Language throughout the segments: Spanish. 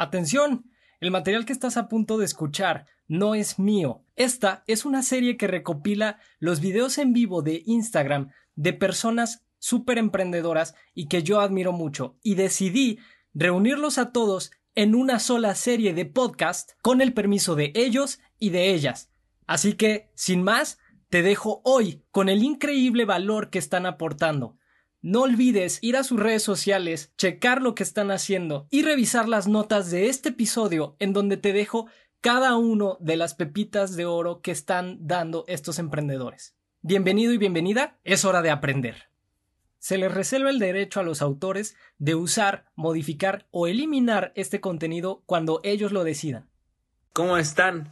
Atención, el material que estás a punto de escuchar no es mío. Esta es una serie que recopila los videos en vivo de Instagram de personas súper emprendedoras y que yo admiro mucho y decidí reunirlos a todos en una sola serie de podcast con el permiso de ellos y de ellas. Así que, sin más, te dejo hoy con el increíble valor que están aportando. No olvides ir a sus redes sociales, checar lo que están haciendo y revisar las notas de este episodio en donde te dejo cada uno de las pepitas de oro que están dando estos emprendedores. Bienvenido y bienvenida, es hora de aprender. Se les reserva el derecho a los autores de usar, modificar o eliminar este contenido cuando ellos lo decidan. ¿Cómo están?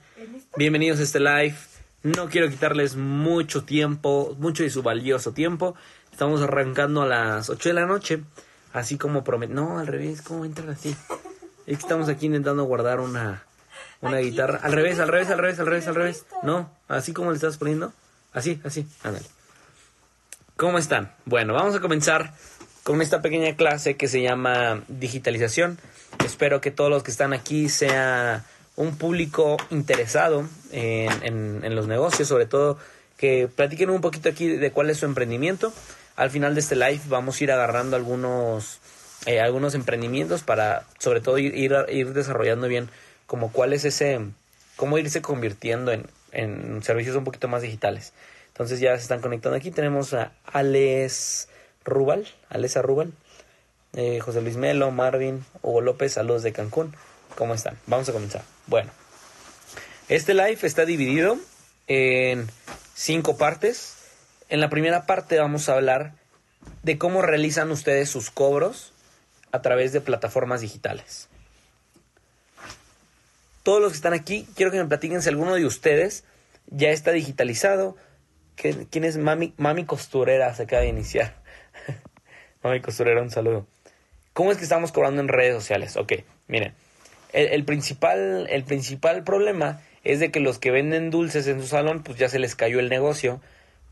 Bienvenidos a este live. No quiero quitarles mucho tiempo, mucho de su valioso tiempo. Estamos arrancando a las 8 de la noche, así como promet... No, al revés, ¿cómo entran así? Es que estamos aquí intentando guardar una, una guitarra. Al revés, al revés, al revés, al revés, al revés. No, así como le estás poniendo. Así, así, ándale. ¿Cómo están? Bueno, vamos a comenzar con esta pequeña clase que se llama digitalización. Espero que todos los que están aquí sea un público interesado en, en los negocios, sobre todo que platiquen un poquito aquí de cuál es su emprendimiento al final de este live vamos a ir agarrando algunos, eh, algunos emprendimientos para sobre todo ir, ir, desarrollando bien como cuál es ese, cómo irse convirtiendo en, en servicios un poquito más digitales. Entonces ya se están conectando aquí. Tenemos a Alex Rubal, Alesa Rubal, eh, José Luis Melo, Marvin, Hugo López, saludos de Cancún. ¿Cómo están? Vamos a comenzar. Bueno, este live está dividido en cinco partes. En la primera parte vamos a hablar de cómo realizan ustedes sus cobros a través de plataformas digitales. Todos los que están aquí, quiero que me platiquen si alguno de ustedes ya está digitalizado. ¿Quién es Mami, Mami Costurera? Se acaba de iniciar. Mami Costurera, un saludo. ¿Cómo es que estamos cobrando en redes sociales? Ok, miren. El, principal, el principal problema es de que los que venden dulces en su salón, pues ya se les cayó el negocio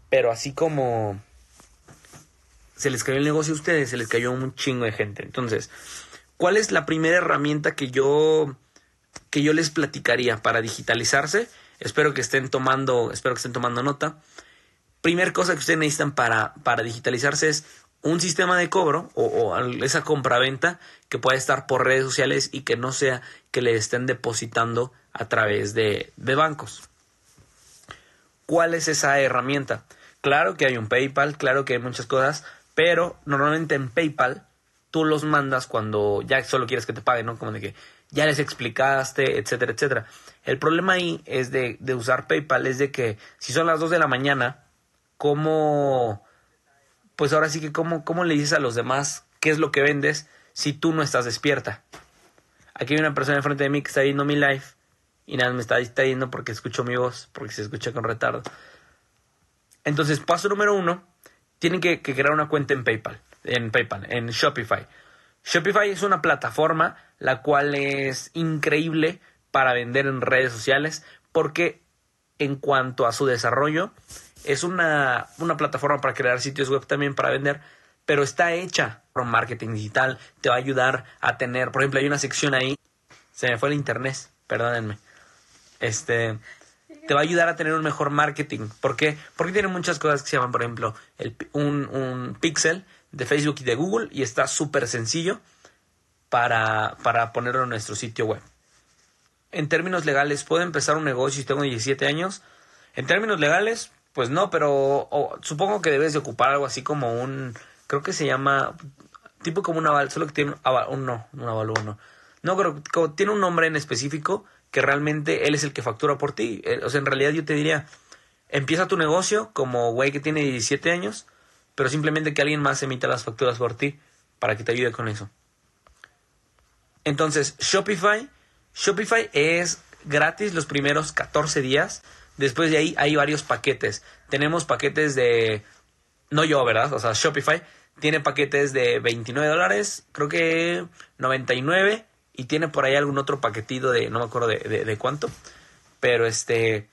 pero así como se les cayó el negocio a ustedes, se les cayó un chingo de gente. Entonces, ¿cuál es la primera herramienta que yo que yo les platicaría para digitalizarse? Espero que estén tomando, espero que estén tomando nota. Primer cosa que ustedes necesitan para, para digitalizarse es un sistema de cobro o, o esa compraventa que pueda estar por redes sociales y que no sea que le estén depositando a través de, de bancos. ¿Cuál es esa herramienta? Claro que hay un PayPal, claro que hay muchas cosas, pero normalmente en PayPal tú los mandas cuando ya solo quieres que te paguen, ¿no? Como de que ya les explicaste, etcétera, etcétera. El problema ahí es de, de usar PayPal, es de que si son las 2 de la mañana, ¿cómo, pues ahora sí que cómo, cómo le dices a los demás qué es lo que vendes si tú no estás despierta? Aquí hay una persona enfrente de mí que está viendo mi live y nada, me está distrayendo porque escucho mi voz, porque se escucha con retardo. Entonces, paso número uno, tienen que, crear una cuenta en PayPal, en PayPal, en Shopify. Shopify es una plataforma la cual es increíble para vender en redes sociales porque en cuanto a su desarrollo es una, una plataforma para crear sitios web también para vender, pero está hecha por marketing digital, te va a ayudar a tener, por ejemplo, hay una sección ahí, se me fue el internet, perdónenme, este, te va a ayudar a tener un mejor marketing. ¿Por qué? Porque tiene muchas cosas que se llaman, por ejemplo, el, un, un pixel de Facebook y de Google y está súper sencillo para, para ponerlo en nuestro sitio web. En términos legales, ¿puedo empezar un negocio si tengo 17 años? En términos legales, pues no, pero supongo que debes de ocupar algo así como un, creo que se llama, tipo como un aval, solo que tiene un, no, un aval, no. No, creo que tiene un nombre en específico que realmente él es el que factura por ti. Eh, o sea, en realidad yo te diría, empieza tu negocio como güey que tiene 17 años, pero simplemente que alguien más emita las facturas por ti para que te ayude con eso. Entonces, Shopify, Shopify es gratis los primeros 14 días. Después de ahí hay varios paquetes. Tenemos paquetes de... No yo, ¿verdad? O sea, Shopify tiene paquetes de 29 dólares, creo que 99 y tiene por ahí algún otro paquetito de, no me acuerdo de, de, cuánto, pero este,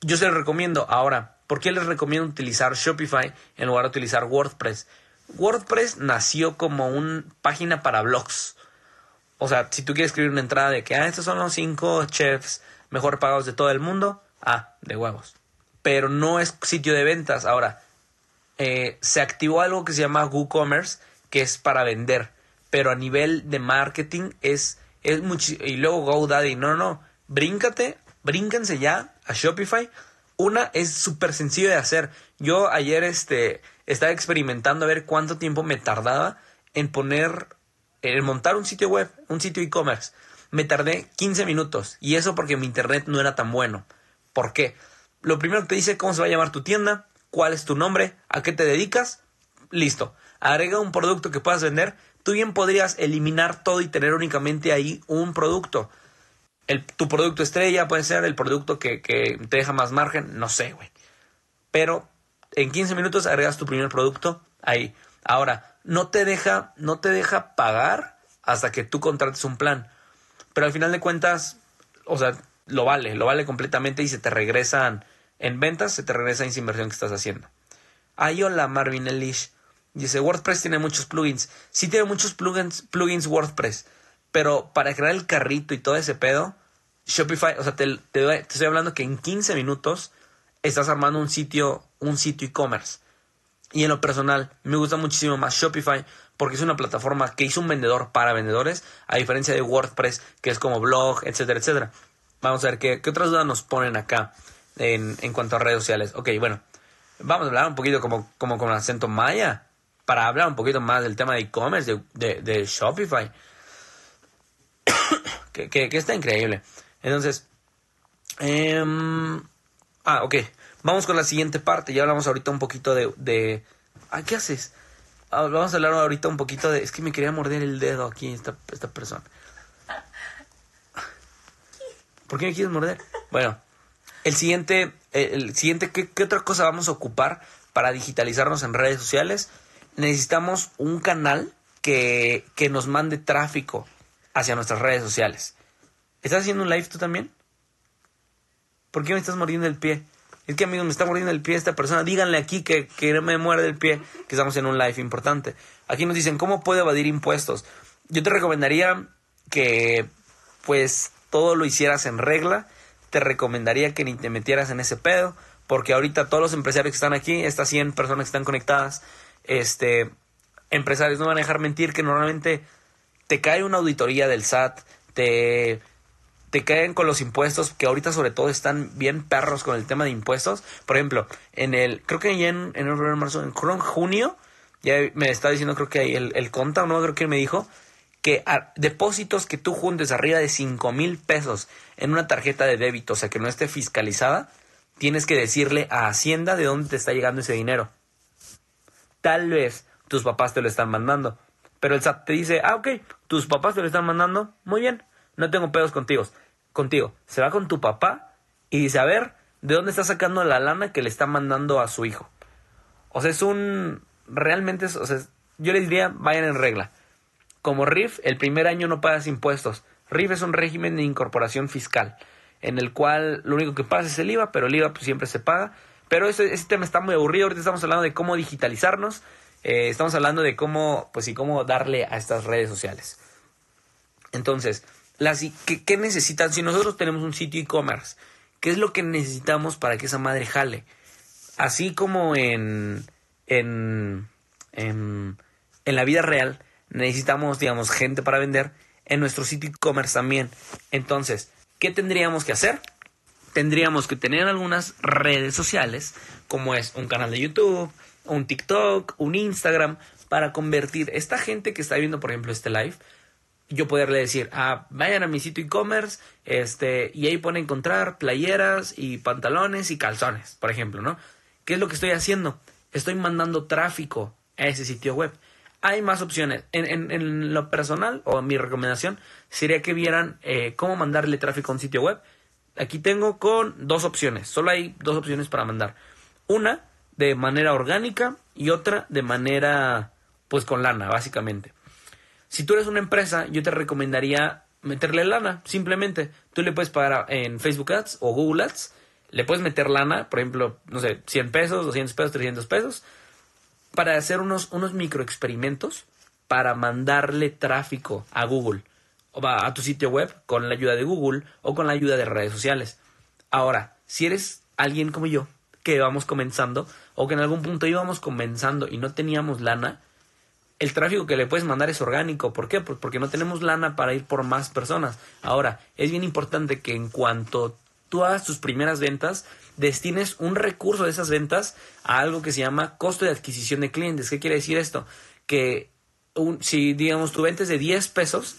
yo se lo recomiendo. Ahora, ¿por qué les recomiendo utilizar Shopify en lugar de utilizar WordPress? WordPress nació como una página para blogs. O sea, si tú quieres escribir una entrada de que, ah, estos son los cinco chefs mejor pagados de todo el mundo, ah, de huevos. Pero no es sitio de ventas. Ahora, eh, se activó algo que se llama WooCommerce, que es para vender. Pero a nivel de marketing es, es mucho. Y luego GoDaddy, no, no, no. Bríncate, brínquense ya a Shopify. Una es súper sencillo de hacer. Yo ayer este, estaba experimentando a ver cuánto tiempo me tardaba en poner, en montar un sitio web, un sitio e-commerce. Me tardé 15 minutos. Y eso porque mi internet no era tan bueno. ¿Por qué? Lo primero que te dice cómo se va a llamar tu tienda, cuál es tu nombre, a qué te dedicas, listo. Agrega un producto que puedas vender. Tú bien podrías eliminar todo y tener únicamente ahí un producto. El, tu producto estrella puede ser el producto que, te deja más margen, no sé, güey. Pero en 15 minutos agregas tu primer producto ahí. Ahora, no te deja, no te deja pagar hasta que tú contrates un plan. Pero al final de cuentas, o sea, lo vale, lo vale completamente y se te regresan en ventas, se te regresa esa inversión que estás haciendo. Ay, hola Marvin Elish. Dice, WordPress tiene muchos plugins. Sí tiene muchos plugins, plugins WordPress. Pero para crear el carrito y todo ese pedo, Shopify, o sea, te, estoy hablando que en 15 minutos estás armando un sitio, un sitio e-commerce. Y en lo personal, me gusta muchísimo más Shopify porque es una plataforma que hizo un vendedor para vendedores, a diferencia de WordPress, que es como blog, etcétera, etcétera. Vamos a ver qué, qué otras dudas nos ponen acá en, en, cuanto a redes sociales. Ok, bueno, vamos a hablar un poquito como, como con acento maya, para hablar un poquito más del tema de e-commerce, de, Shopify, que, está increíble. Entonces, em, ah, ok, vamos con la siguiente parte, ya hablamos ahorita un poquito de... de ah, ¿qué haces? Ah, vamos a hablar ahorita un poquito de... Es que me quería morder el dedo aquí esta, esta persona. ¿Por qué me quieres morder? Bueno, el siguiente, el siguiente ¿qué, otra cosa vamos a ocupar para digitalizarnos en redes sociales? Necesitamos un canal que, que nos mande tráfico hacia nuestras redes sociales. ¿Estás haciendo un live tú también? ¿Por qué me estás mordiendo el pie? Es que, amigo, me está mordiendo el pie esta persona. Díganle aquí que, que me muerde el pie, que estamos en un live importante. Aquí nos dicen, ¿cómo puedo evadir impuestos? Yo te recomendaría que, pues, todo lo hicieras en regla te recomendaría que ni te metieras en ese pedo, porque ahorita todos los empresarios que están aquí, estas 100 personas que están conectadas, este, empresarios no van a dejar mentir que normalmente te cae una auditoría del SAT, te, te caen con los impuestos, que ahorita sobre todo están bien perros con el tema de impuestos. Por ejemplo, en el, creo que ya en, en el marzo, en junio, ya me está diciendo creo que ahí el, el conta, no creo que me dijo, que depósitos que tú juntes arriba de 5 mil pesos en una tarjeta de débito, o sea que no esté fiscalizada, tienes que decirle a Hacienda de dónde te está llegando ese dinero. Tal vez tus papás te lo están mandando, pero el SAT te dice, ah, ok, tus papás te lo están mandando, muy bien, no tengo pedos contigo. Contigo, se va con tu papá y dice, a ver, ¿de dónde está sacando la lana que le está mandando a su hijo? O sea, es un, realmente, o sea, yo les diría, vayan en regla como RIF, el primer año no pagas impuestos. RIF es un régimen de incorporación fiscal, en el cual lo único que pasa es el IVA, pero el IVA pues, siempre se paga. Pero ese, tema está muy aburrido. Ahorita estamos hablando de cómo digitalizarnos. Eh, estamos hablando de cómo, pues y cómo darle a estas redes sociales. Entonces, las, ¿qué, ¿qué, necesitan? Si nosotros tenemos un sitio e-commerce, ¿qué es lo que necesitamos para que esa madre jale? Así como en, en, en, en la vida real, necesitamos, digamos, gente para vender en nuestro sitio e-commerce también. Entonces, ¿qué tendríamos que hacer? Tendríamos que tener algunas redes sociales, como es un canal de YouTube, un TikTok, un Instagram, para convertir esta gente que está viendo, por ejemplo, este live, yo poderle decir, ah, vayan a mi sitio e-commerce, este, y ahí pueden encontrar playeras y pantalones y calzones, por ejemplo, ¿no? ¿Qué es lo que estoy haciendo? Estoy mandando tráfico a ese sitio web hay más opciones. En, lo personal, o mi recomendación, sería que vieran eh, cómo mandarle tráfico a un sitio web. Aquí tengo con dos opciones. Solo hay dos opciones para mandar. Una de manera orgánica y otra de manera, pues con lana, básicamente. Si tú eres una empresa, yo te recomendaría meterle lana, simplemente. Tú le puedes pagar en Facebook Ads o Google Ads. Le puedes meter lana, por ejemplo, no sé, 100 pesos, 200 pesos, 300 pesos para hacer unos, unos microexperimentos para mandarle tráfico a Google. Va a tu sitio web con la ayuda de Google o con la ayuda de redes sociales. Ahora, si eres alguien como yo, que vamos comenzando, o que en algún punto íbamos comenzando y no teníamos lana, el tráfico que le puedes mandar es orgánico. ¿Por qué? Pues porque no tenemos lana para ir por más personas. Ahora, es bien importante que en cuanto tú hagas tus primeras ventas, destines un recurso de esas ventas a algo que se llama costo de adquisición de clientes. ¿Qué quiere decir esto? Que si digamos tu venta es de 10 pesos,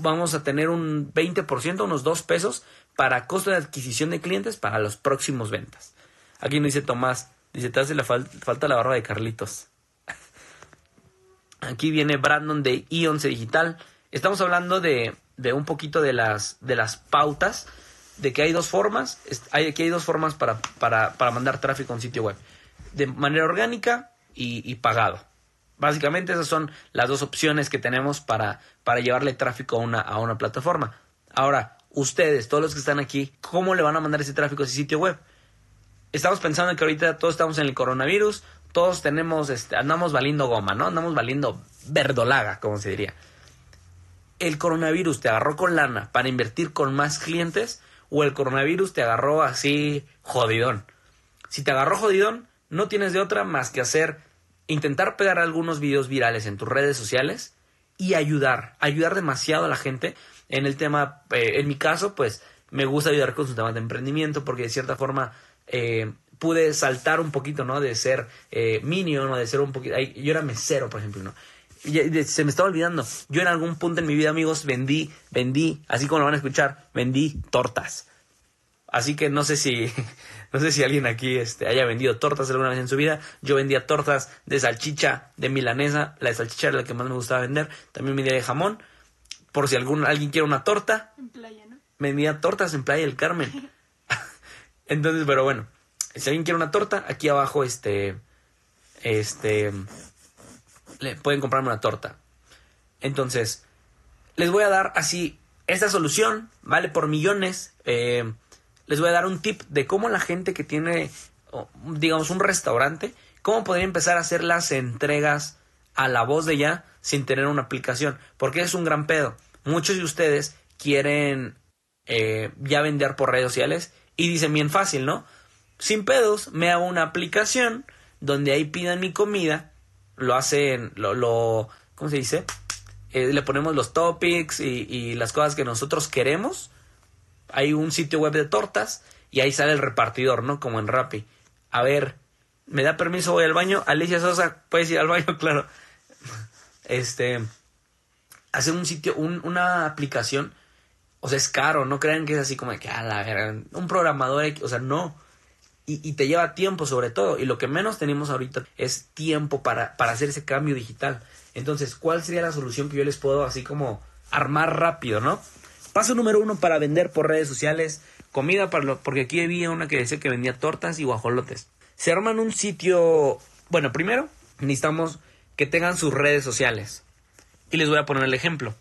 vamos a tener un 20%, unos 2 pesos para costo de adquisición de clientes para los próximos ventas. Aquí nos dice Tomás, dice, te hace la falta la barba de Carlitos. Aquí viene Brandon de Ionce Digital. Estamos hablando de, de, un poquito de las, de las pautas, de que hay dos formas, aquí hay dos formas para, para, para mandar tráfico a un sitio web. De manera orgánica y, y pagado. Básicamente esas son las dos opciones que tenemos para, para llevarle tráfico a una, a una plataforma. Ahora, ustedes, todos los que están aquí, ¿cómo le van a mandar ese tráfico a ese sitio web? Estamos pensando que ahorita todos estamos en el coronavirus, todos tenemos, este, andamos valiendo goma, ¿no? Andamos valiendo verdolaga, como se diría. ¿El coronavirus te agarró con lana para invertir con más clientes o el coronavirus te agarró así jodidón? Si te agarró jodidón, no tienes de otra más que hacer intentar pegar algunos videos virales en tus redes sociales y ayudar, ayudar demasiado a la gente en el tema, eh, en mi caso, pues me gusta ayudar con sus temas de emprendimiento porque de cierta forma eh, pude saltar un poquito, ¿no? De ser eh, minion o de ser un poquito, yo era mesero, por ejemplo, ¿no? Se me estaba olvidando. Yo en algún punto en mi vida, amigos, vendí, vendí, así como lo van a escuchar, vendí tortas. Así que no sé si, no sé si alguien aquí este, haya vendido tortas alguna vez en su vida. Yo vendía tortas de salchicha, de milanesa. La de salchicha era la que más me gustaba vender. También vendía de jamón. Por si algún, alguien quiere una torta. En playa, ¿no? Vendía tortas en Playa del Carmen. Entonces, pero bueno. Si alguien quiere una torta, aquí abajo, este. Este. Le pueden comprarme una torta. Entonces, les voy a dar así esta solución, ¿vale? Por millones. Eh, les voy a dar un tip de cómo la gente que tiene, digamos, un restaurante, cómo podría empezar a hacer las entregas a la voz de ya sin tener una aplicación. Porque es un gran pedo. Muchos de ustedes quieren eh, ya vender por redes sociales y dicen bien fácil, ¿no? Sin pedos, me hago una aplicación donde ahí pidan mi comida, lo hacen, lo, lo ¿cómo se dice? Eh, le ponemos los topics y, y las cosas que nosotros queremos hay un sitio web de tortas y ahí sale el repartidor, ¿no? Como en Rappi. A ver, ¿me da permiso? Voy al baño. Alicia Sosa, ¿puedes ir al baño? Claro. Este, hacer un sitio, una aplicación, o sea, es caro, no crean que es así como que, a la un programador, o sea, no. Y, y, te lleva tiempo sobre todo. Y lo que menos tenemos ahorita es tiempo para, para hacer ese cambio digital. Entonces, ¿cuál sería la solución que yo les puedo así como armar rápido, no? Paso número uno para vender por redes sociales. Comida para lo, porque aquí había una que decía que vendía tortas y guajolotes. Se arman un sitio. Bueno, primero necesitamos que tengan sus redes sociales. Y les voy a poner el ejemplo.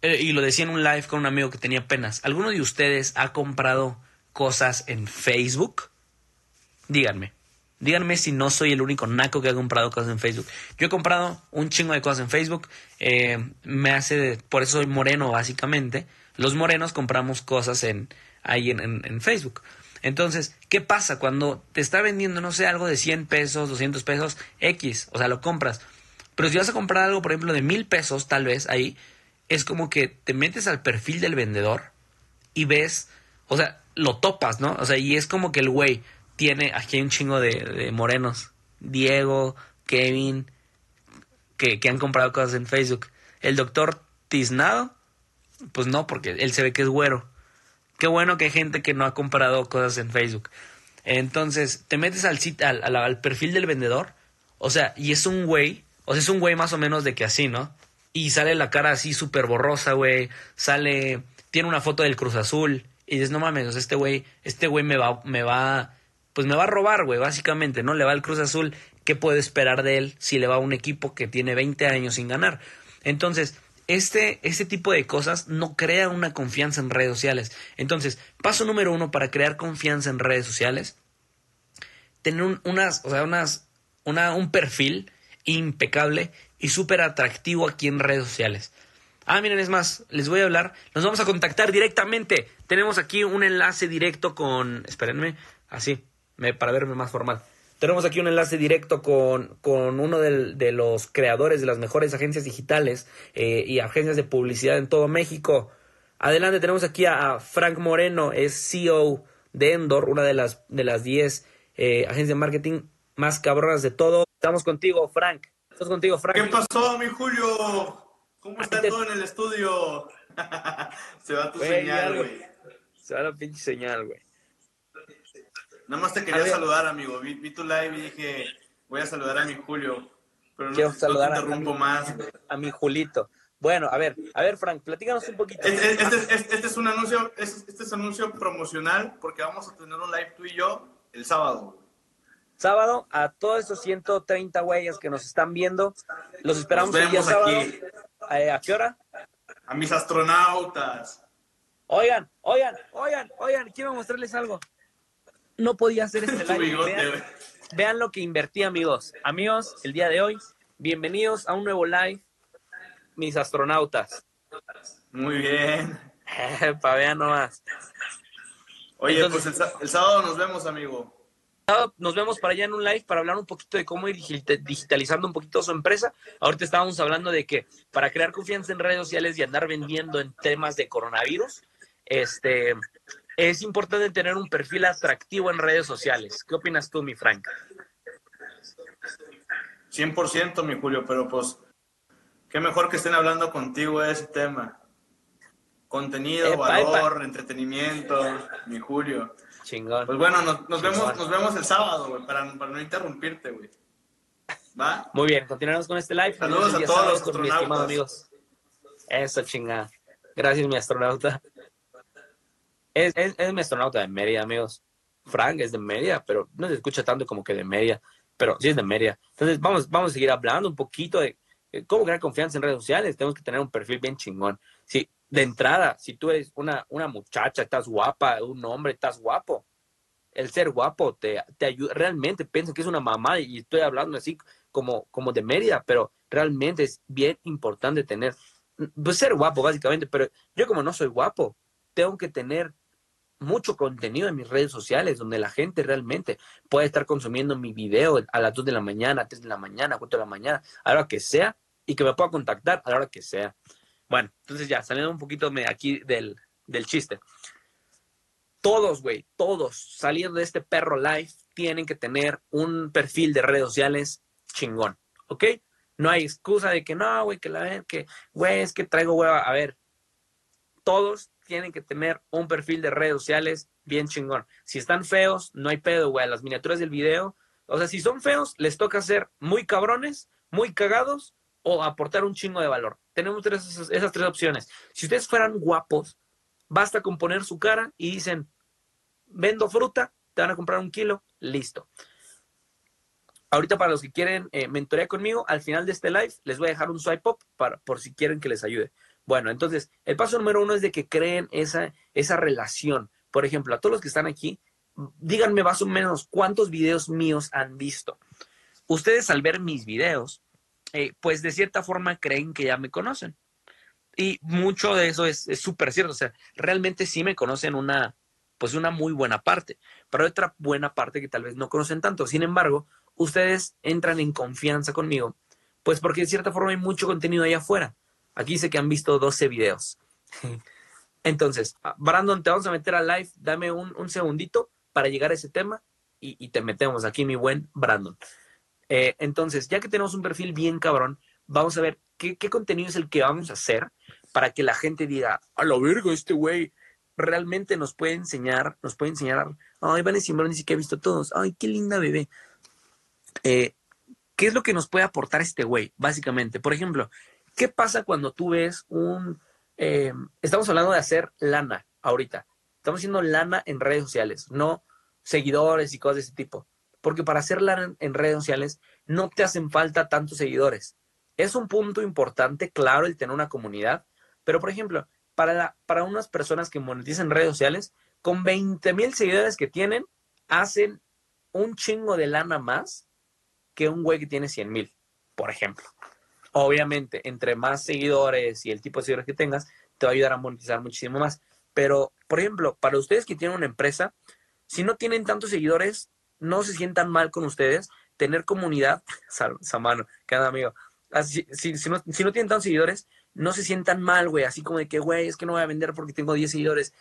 Eh, y lo decía en un live con un amigo que tenía penas. ¿Alguno de ustedes ha comprado cosas en Facebook? Díganme. Díganme si no soy el único naco que ha comprado cosas en Facebook. Yo he comprado un chingo de cosas en Facebook. Eh, me hace. Por eso soy moreno, básicamente. Los morenos compramos cosas en, ahí en, Facebook. Entonces, ¿qué pasa cuando te está vendiendo, no sé, algo de 100 pesos, 200 pesos, X? O sea, lo compras. Pero si vas a comprar algo, por ejemplo, de mil pesos, tal vez, ahí, es como que te metes al perfil del vendedor y ves, o sea, lo topas, ¿no? O sea, y es como que el güey tiene, aquí hay un chingo de, morenos, Diego, Kevin, que han comprado cosas en Facebook. El doctor Tiznado pues no, porque él se ve que es güero. Qué bueno que hay gente que no ha comprado cosas en Facebook. Entonces, te metes al, al, al, perfil del vendedor, o sea, y es un güey, o sea, es un güey más o menos de que así, ¿no? Y sale la cara así súper borrosa, güey, sale, tiene una foto del Cruz Azul, y dices, no mames, o sea, este güey, este güey me va, me va, pues me va a robar, güey, básicamente, ¿no? Le va al Cruz Azul, ¿qué puede esperar de él si le va a un equipo que tiene 20 años sin ganar? Entonces, este, este tipo de cosas no crea una confianza en redes sociales. Entonces, paso número uno para crear confianza en redes sociales, tener un, unas, o sea, unas, una, un perfil impecable y súper atractivo aquí en redes sociales. Ah, miren, es más, les voy a hablar. Nos vamos a contactar directamente. Tenemos aquí un enlace directo con. Espérenme, así, para verme más formal. Tenemos aquí un enlace directo con, con uno de los creadores de las mejores agencias digitales eh, y agencias de publicidad en todo México. Adelante, tenemos aquí a, Frank Moreno, es CEO de Endor, una de las de las 10 eh, agencias de marketing más cabronas de todo. Estamos contigo, Frank. Estamos contigo, Frank. ¿Qué pasó, mi Julio? ¿Cómo está todo en el estudio? Se va tu señal, güey. Se va la pinche señal, güey. Nada más te quería saludar, amigo. Vi, tu live y dije, voy a saludar a mi Julio. Pero no, Quiero saludar no te interrumpo más. A mi Julito. Bueno, a ver, a ver, Frank, platícanos un poquito. Este, este, este, es un anuncio, este, es anuncio promocional porque vamos a tener un live tú y yo el sábado. Sábado, a todos esos 130 güeyes que nos están viendo, los esperamos el día sábado. Aquí. Eh, ¿A qué hora? A mis astronautas. Oigan, oigan, oigan, oigan, quiero mostrarles algo. No podía hacer este live. Vean, lo que invertí, amigos. Amigos, el día de hoy, bienvenidos a un nuevo live, mis astronautas. Muy bien. Para vean nomás. Oye, pues el sábado nos vemos, amigo nos vemos para allá en un live para hablar un poquito de cómo ir digitalizando un poquito su empresa. Ahorita estábamos hablando de que para crear confianza en redes sociales y andar vendiendo en temas de coronavirus, este, es importante tener un perfil atractivo en redes sociales. ¿Qué opinas tú, mi Frank? 100%, mi Julio, pero pues, qué mejor que estén hablando contigo de ese tema. Contenido, valor, entretenimiento, mi Julio. Chingón. Pues bueno, nos, vemos, nos vemos el sábado, güey, para, no interrumpirte, güey. ¿Va? Muy bien, continuamos con este live. Saludos a todos los estimados amigos. Eso, chingada. Gracias, mi astronauta. Es, es, mi astronauta de Mérida, amigos. Frank es de Mérida, pero no se escucha tanto como que de Mérida, pero sí es de Mérida. Entonces, vamos, vamos a seguir hablando un poquito de cómo crear confianza en redes sociales. Tenemos que tener un perfil bien chingón. Sí, de entrada, si tú eres una, una muchacha, estás guapa, un hombre, estás guapo, el ser guapo te, te ayuda, realmente piensa que es una mamá y estoy hablando así como, como de Mérida, pero realmente es bien importante tener, pues ser guapo básicamente, pero yo como no soy guapo, tengo que tener mucho contenido en mis redes sociales donde la gente realmente puede estar consumiendo mi video a las 2 de la mañana, 3 de la mañana, 4 de la mañana, a la hora que sea, y que me pueda contactar a la hora que sea. Bueno, entonces ya, saliendo un poquito aquí del, del chiste. Todos, güey, todos saliendo de este perro live tienen que tener un perfil de redes sociales chingón, ¿ok? No hay excusa de que no, güey, que la que, güey, es que traigo hueva. A ver, todos tienen que tener un perfil de redes sociales bien chingón. Si están feos, no hay pedo, güey. Las miniaturas del video, o sea, si son feos, les toca ser muy cabrones, muy cagados o aportar un chingo de valor. Tenemos esas, tres opciones. Si ustedes fueran guapos, basta con poner su cara y dicen, vendo fruta, te van a comprar un kilo, listo. Ahorita para los que quieren eh, mentorear conmigo, al final de este live les voy a dejar un swipe up para, por si quieren que les ayude. Bueno, entonces, el paso número uno es de que creen esa, esa relación. Por ejemplo, a todos los que están aquí, díganme más o menos cuántos videos míos han visto. Ustedes al ver mis videos, eh, pues de cierta forma creen que ya me conocen. Y mucho de eso es súper cierto. O sea, realmente sí me conocen una, pues una muy buena parte, pero otra buena parte que tal vez no conocen tanto. Sin embargo, ustedes entran en confianza conmigo, pues porque de cierta forma hay mucho contenido allá afuera. Aquí dice que han visto 12 videos. Entonces, ah, Brandon, te vamos a meter a live. Dame un, segundito para llegar a ese tema y, y, te metemos aquí, mi buen Brandon. Eh, entonces, ya que tenemos un perfil bien cabrón, vamos a ver qué, contenido es el que vamos a hacer para que la gente diga, a la verga, este güey realmente nos puede enseñar, nos puede enseñar, ay, Van Simbrón dice que ha visto todos, ay, qué linda bebé. Eh, ¿Qué es lo que nos puede aportar este güey, básicamente? Por ejemplo, ¿qué pasa cuando tú ves un... Eh, estamos hablando de hacer lana ahorita. Estamos haciendo lana en redes sociales, no seguidores y cosas de ese tipo porque para hacerla en, redes sociales no te hacen falta tantos seguidores. Es un punto importante, claro, el tener una comunidad, pero por ejemplo, para, para unas personas que monetizan redes sociales, con 20 mil seguidores que tienen, hacen un chingo de lana más que un güey que tiene 100 mil, por ejemplo. Obviamente, entre más seguidores y el tipo de seguidores que tengas, te va a ayudar a monetizar muchísimo más. Pero, por ejemplo, para ustedes que tienen una empresa, si no tienen tantos seguidores, no se sientan mal con ustedes. Tener comunidad, Samano, cada amigo. Así, si, si, no, si no tienen tantos seguidores, no se sientan mal, güey. Así como de que, güey, es que no voy a vender porque tengo 10 seguidores.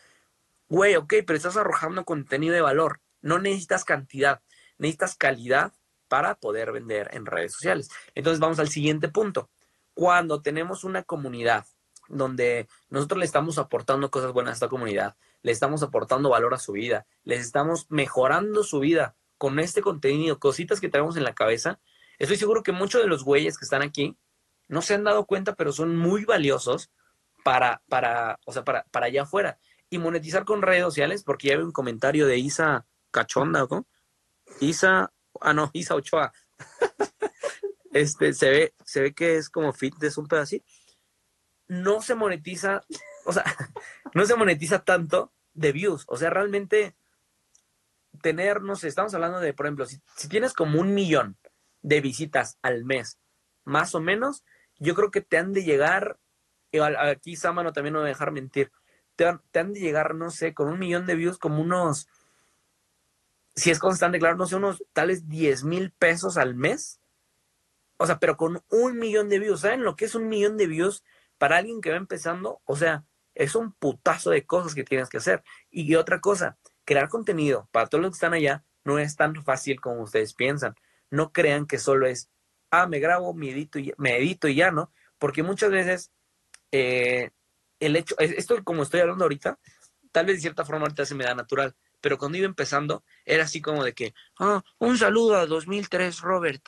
Güey, ok, pero estás arrojando contenido de valor. No necesitas cantidad, necesitas calidad para poder vender en redes sociales. Entonces vamos al siguiente punto. Cuando tenemos una comunidad donde nosotros le estamos aportando cosas buenas a esta comunidad, le estamos aportando valor a su vida, les estamos mejorando su vida con este contenido, cositas que tenemos en la cabeza, estoy seguro que muchos de los güeyes que están aquí no se han dado cuenta, pero son muy valiosos para, para, o sea, para, para allá afuera. Y monetizar con redes sociales, porque ya veo un comentario de Isa Cachonda, ¿no? Isa Ah, no, Isa Ochoa. este, se ve, se ve que es como fitness un pedacito. No se monetiza, o sea, no se monetiza tanto de views. O sea, realmente tener, no sé, estamos hablando de, por ejemplo, si, tienes como un millón de visitas al mes, más o menos, yo creo que te han de llegar, aquí Samano también no va a dejar mentir, te, te han de llegar, no sé, con un millón de views como unos si es constante, claro, no sé, unos tales 10 mil pesos al mes. O sea, pero con un millón de views. ¿Saben lo que es un millón de views para alguien que va empezando? O sea, es un putazo de cosas que tienes que hacer. Y otra cosa, crear contenido para todos los que están allá no es tan fácil como ustedes piensan. No crean que solo es, ah, me grabo, me edito y, me edito y ya, ¿no? Porque muchas veces eh, el hecho, esto como estoy hablando ahorita, tal vez de cierta forma ahorita se me da natural, pero cuando iba empezando era así como de que, ah, un saludo a 2003, Robert,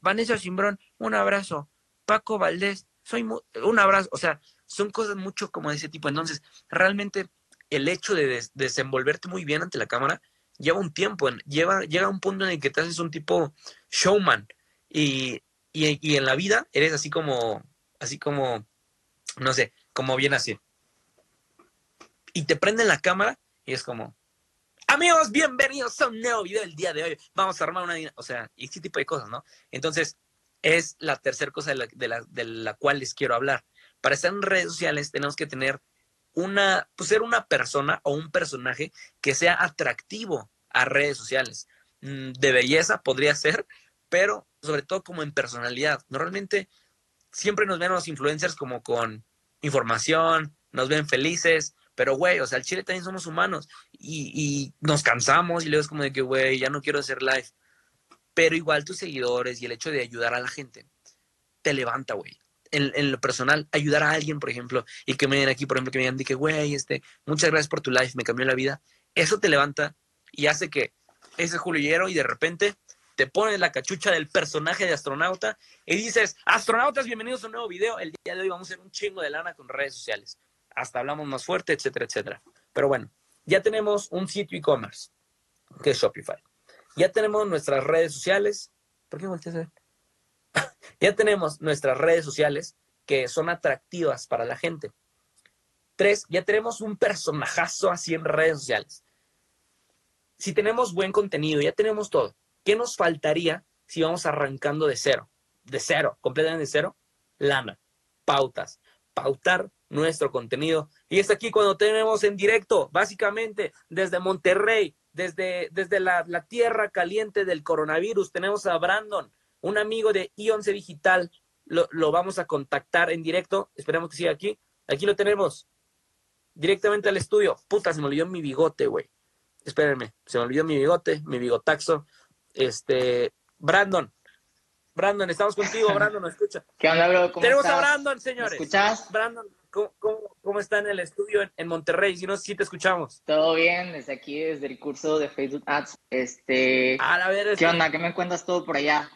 Vanessa Simbrón, un abrazo, Paco Valdés, soy un abrazo, o sea, son cosas mucho como de ese tipo. Entonces, realmente el hecho de desenvolverte muy bien ante la cámara lleva un tiempo, lleva, llega un punto en el que te haces un tipo showman y, y, y en la vida eres así como, así como, no sé, como bien así. Y te prenden la cámara y es como, Amigos, bienvenidos a un nuevo video del día de hoy. Vamos a armar una, o sea, y ese tipo de cosas, ¿no? Entonces, es la tercera cosa de la, de, la, cual les quiero hablar. Para estar en redes sociales tenemos que tener una, pues ser una persona o un personaje que sea atractivo a redes sociales. Mm, de belleza podría ser, pero sobre todo como en personalidad. Normalmente siempre nos ven los influencers como con información, nos ven felices, pero, güey, o sea, el chile también somos humanos y, nos cansamos y luego es como de que, güey, ya no quiero hacer live. Pero igual tus seguidores y el hecho de ayudar a la gente te levanta, güey. En, lo personal, ayudar a alguien, por ejemplo, y que me den aquí, por ejemplo, que me digan, de que, güey, este, muchas gracias por tu live, me cambió la vida. Eso te levanta y hace que ese Juliero y de repente te pones la cachucha del personaje de astronauta y dices, astronautas, bienvenidos a un nuevo video. El día de hoy vamos a hacer un chingo de lana con redes sociales hasta hablamos más fuerte, etcétera, etcétera. Pero bueno, ya tenemos un sitio e-commerce, que es Shopify. Ya tenemos nuestras redes sociales. ¿Por qué volteas a ver? ya tenemos nuestras redes sociales que son atractivas para la gente. Tres, ya tenemos un personajazo así en redes sociales. Si tenemos buen contenido, ya tenemos todo. ¿Qué nos faltaría si vamos arrancando de cero? De cero, completamente de cero. Lana, pautas, pautar nuestro contenido. Y es aquí cuando tenemos en directo, básicamente desde Monterrey, desde, desde la, tierra caliente del coronavirus, tenemos a Brandon, un amigo de I11 Digital. Lo, lo vamos a contactar en directo. Esperemos que siga aquí. Aquí lo tenemos. Directamente al estudio. Puta, se me olvidó mi bigote, güey. Espérenme, se me olvidó mi bigote, mi bigotaxo. Este, Brandon, Brandon, estamos contigo, Brandon, ¿nos escucha? ¿Qué onda, bro? Tenemos a Brandon, señores. ¿Me escuchas? Brandon, ¿cómo, está en el estudio en, Monterrey? Si no, si te escuchamos. Todo bien, desde aquí, desde el curso de Facebook Ads. Este, a ver, ¿Qué este onda? ¿Qué me cuentas todo por allá?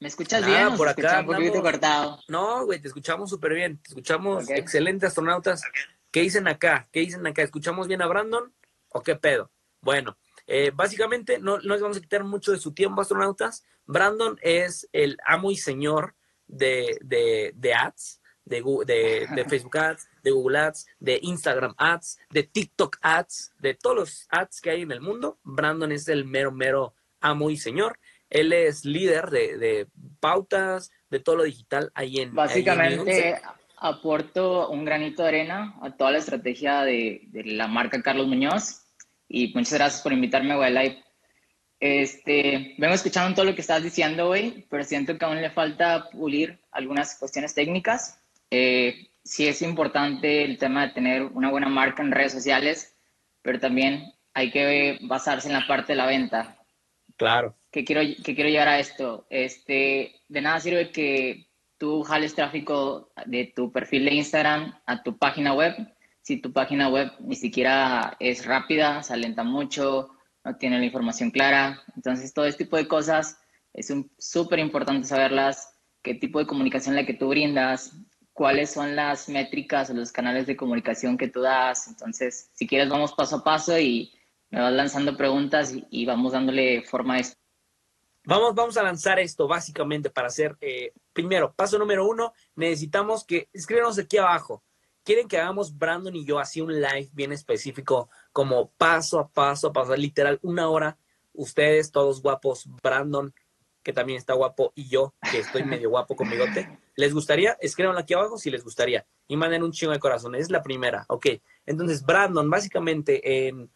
¿Me escuchas bien? Por acá. Un poquito cortado. No, güey, te escuchamos súper bien. Te escuchamos excelente, astronautas. ¿Qué dicen acá? ¿Qué dicen acá? ¿Escuchamos bien a Brandon o qué pedo? Bueno, eh, básicamente, no, no, les vamos a quitar mucho de su tiempo, astronautas. Brandon es el amo y señor de, de, ads, de, de, de, Facebook Ads, de Google Ads, de Instagram Ads, de TikTok Ads, de todos los ads que hay en el mundo. Brandon es el mero, mero amo y señor. Él es líder de, pautas, de todo lo digital ahí en... Básicamente aporto un granito de arena a toda la estrategia de, de la marca Carlos Muñoz y muchas gracias por invitarme a Live. Este, vengo escuchando todo lo que estás diciendo, güey, pero siento que aún le falta pulir algunas cuestiones técnicas. Eh, sí es importante el tema de tener una buena marca en redes sociales, pero también hay que basarse en la parte de la venta. Claro. Que quiero, que quiero llegar a esto. Este, de nada sirve que tú jales tráfico de tu perfil de Instagram a tu página web si tu página web ni siquiera es rápida, se alenta mucho, no tiene la información clara. Entonces, todo este tipo de cosas es súper importante saberlas, qué tipo de comunicación la que tú brindas, cuáles son las métricas o los canales de comunicación que tú das. Entonces, si quieres, vamos paso a paso y me vas lanzando preguntas y, vamos dándole forma a esto. Vamos, vamos a lanzar esto básicamente para hacer, eh, primero, paso número uno, necesitamos que escríbanos aquí abajo quieren que hagamos Brandon y yo así un live bien específico, como paso a paso, a pasar literal una hora, ustedes todos guapos, Brandon, que también está guapo, y yo, que estoy medio guapo con bigote. ¿Les gustaría? Escríbanlo aquí abajo si les gustaría. Y manden un chingo de corazón. Es la primera. Ok. Entonces, Brandon, básicamente en,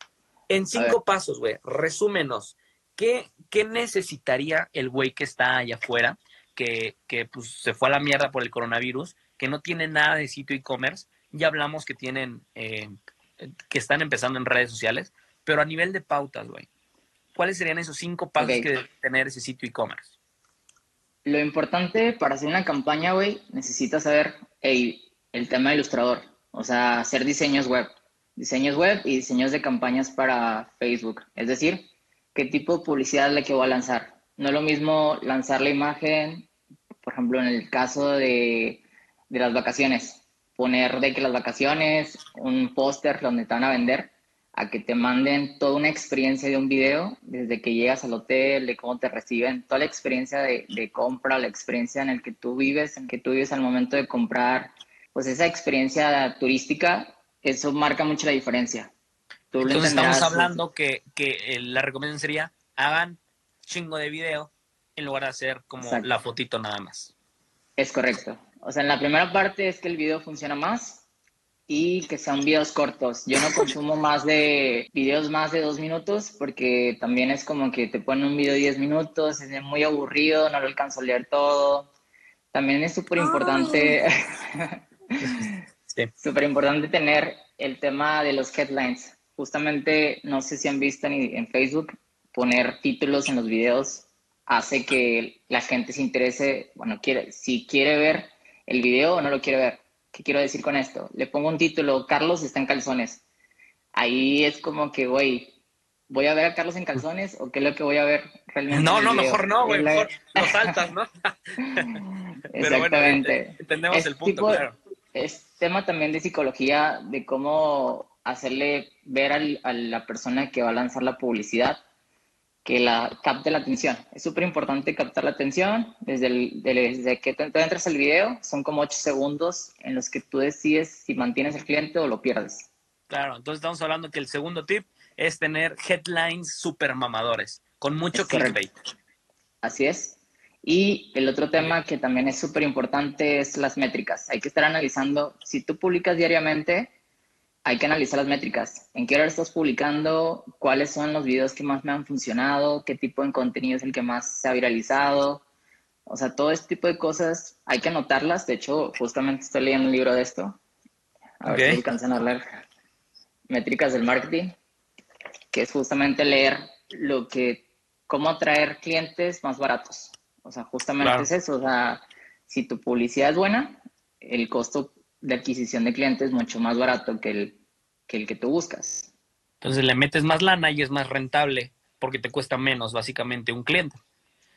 en cinco pasos, güey, resúmenos. ¿Qué, ¿Qué necesitaría el güey que está allá afuera, que, que pues, se fue a la mierda por el coronavirus, que no tiene nada de sitio e-commerce, ya hablamos que tienen, eh, que están empezando en redes sociales, pero a nivel de pautas, güey, ¿cuáles serían esos cinco pasos que debe tener ese sitio e-commerce? Lo importante para hacer una campaña, güey, necesitas saber el tema ilustrador, o sea, hacer diseños web, diseños web y diseños de campañas para Facebook, es decir, qué tipo de publicidad es la que voy a lanzar. No es lo mismo lanzar la imagen, por ejemplo, en el caso de, de las vacaciones, poner de que las vacaciones, un póster donde te van a vender, a que te manden toda una experiencia de un video, desde que llegas al hotel, de cómo te reciben, toda la experiencia de, de compra, la experiencia en el que tú vives, en que tú vives al momento de comprar, pues esa experiencia turística, eso marca mucho la diferencia. Entonces estamos hablando que, que eh, la recomendación sería hagan chingo de video en lugar de hacer como la fotito nada más. Es correcto. O sea, en la primera parte es que el video funciona más y que sean videos cortos. Yo no consumo más de videos más de dos minutos porque también es como que te ponen un video de diez minutos, es muy aburrido, no lo alcanzo a leer todo. También es súper importante, súper importante tener el tema de los headlines. Justamente, no sé si han visto en, en Facebook, poner títulos en los videos hace que la gente se interese, bueno, quiere, si quiere ver el video o no lo quiere ver. ¿Qué quiero decir con esto? Le pongo un título, Carlos está en calzones. Ahí es como que, güey, ¿voy a ver a Carlos en calzones o qué es lo que voy a ver realmente? No, no, mejor no, güey, mejor lo saltas, ¿no? Exactamente. entendemos el punto, claro. Es tema también de psicología, de cómo hacerle ver a la persona que va a lanzar la publicidad que la capte la atención. Es súper importante captar la atención desde, el, desde que tú entras al video. Son como ocho segundos en los que tú decides si mantienes el cliente o lo pierdes. Claro, entonces estamos hablando que el segundo tip es tener headlines súper mamadores, con mucho clickbait. Así es. Y el otro tema que también es súper importante es las métricas. Hay que estar analizando, si tú publicas diariamente, hay que analizar las métricas. ¿En qué hora estás publicando? ¿Cuáles son los videos que más me han funcionado? ¿Qué tipo de contenido es el que más se ha viralizado? O sea, todo este tipo de cosas hay que anotarlas. De hecho, justamente estoy leyendo un libro de esto. A ver si alcanzan a leer. Métricas del marketing, que es justamente leer lo que, cómo atraer clientes más baratos. O sea, justamente es eso. O sea, si tu publicidad es buena, el costo de adquisición de clientes mucho más barato que el, que el que tú buscas. Entonces le metes más lana y es más rentable porque te cuesta menos básicamente un cliente.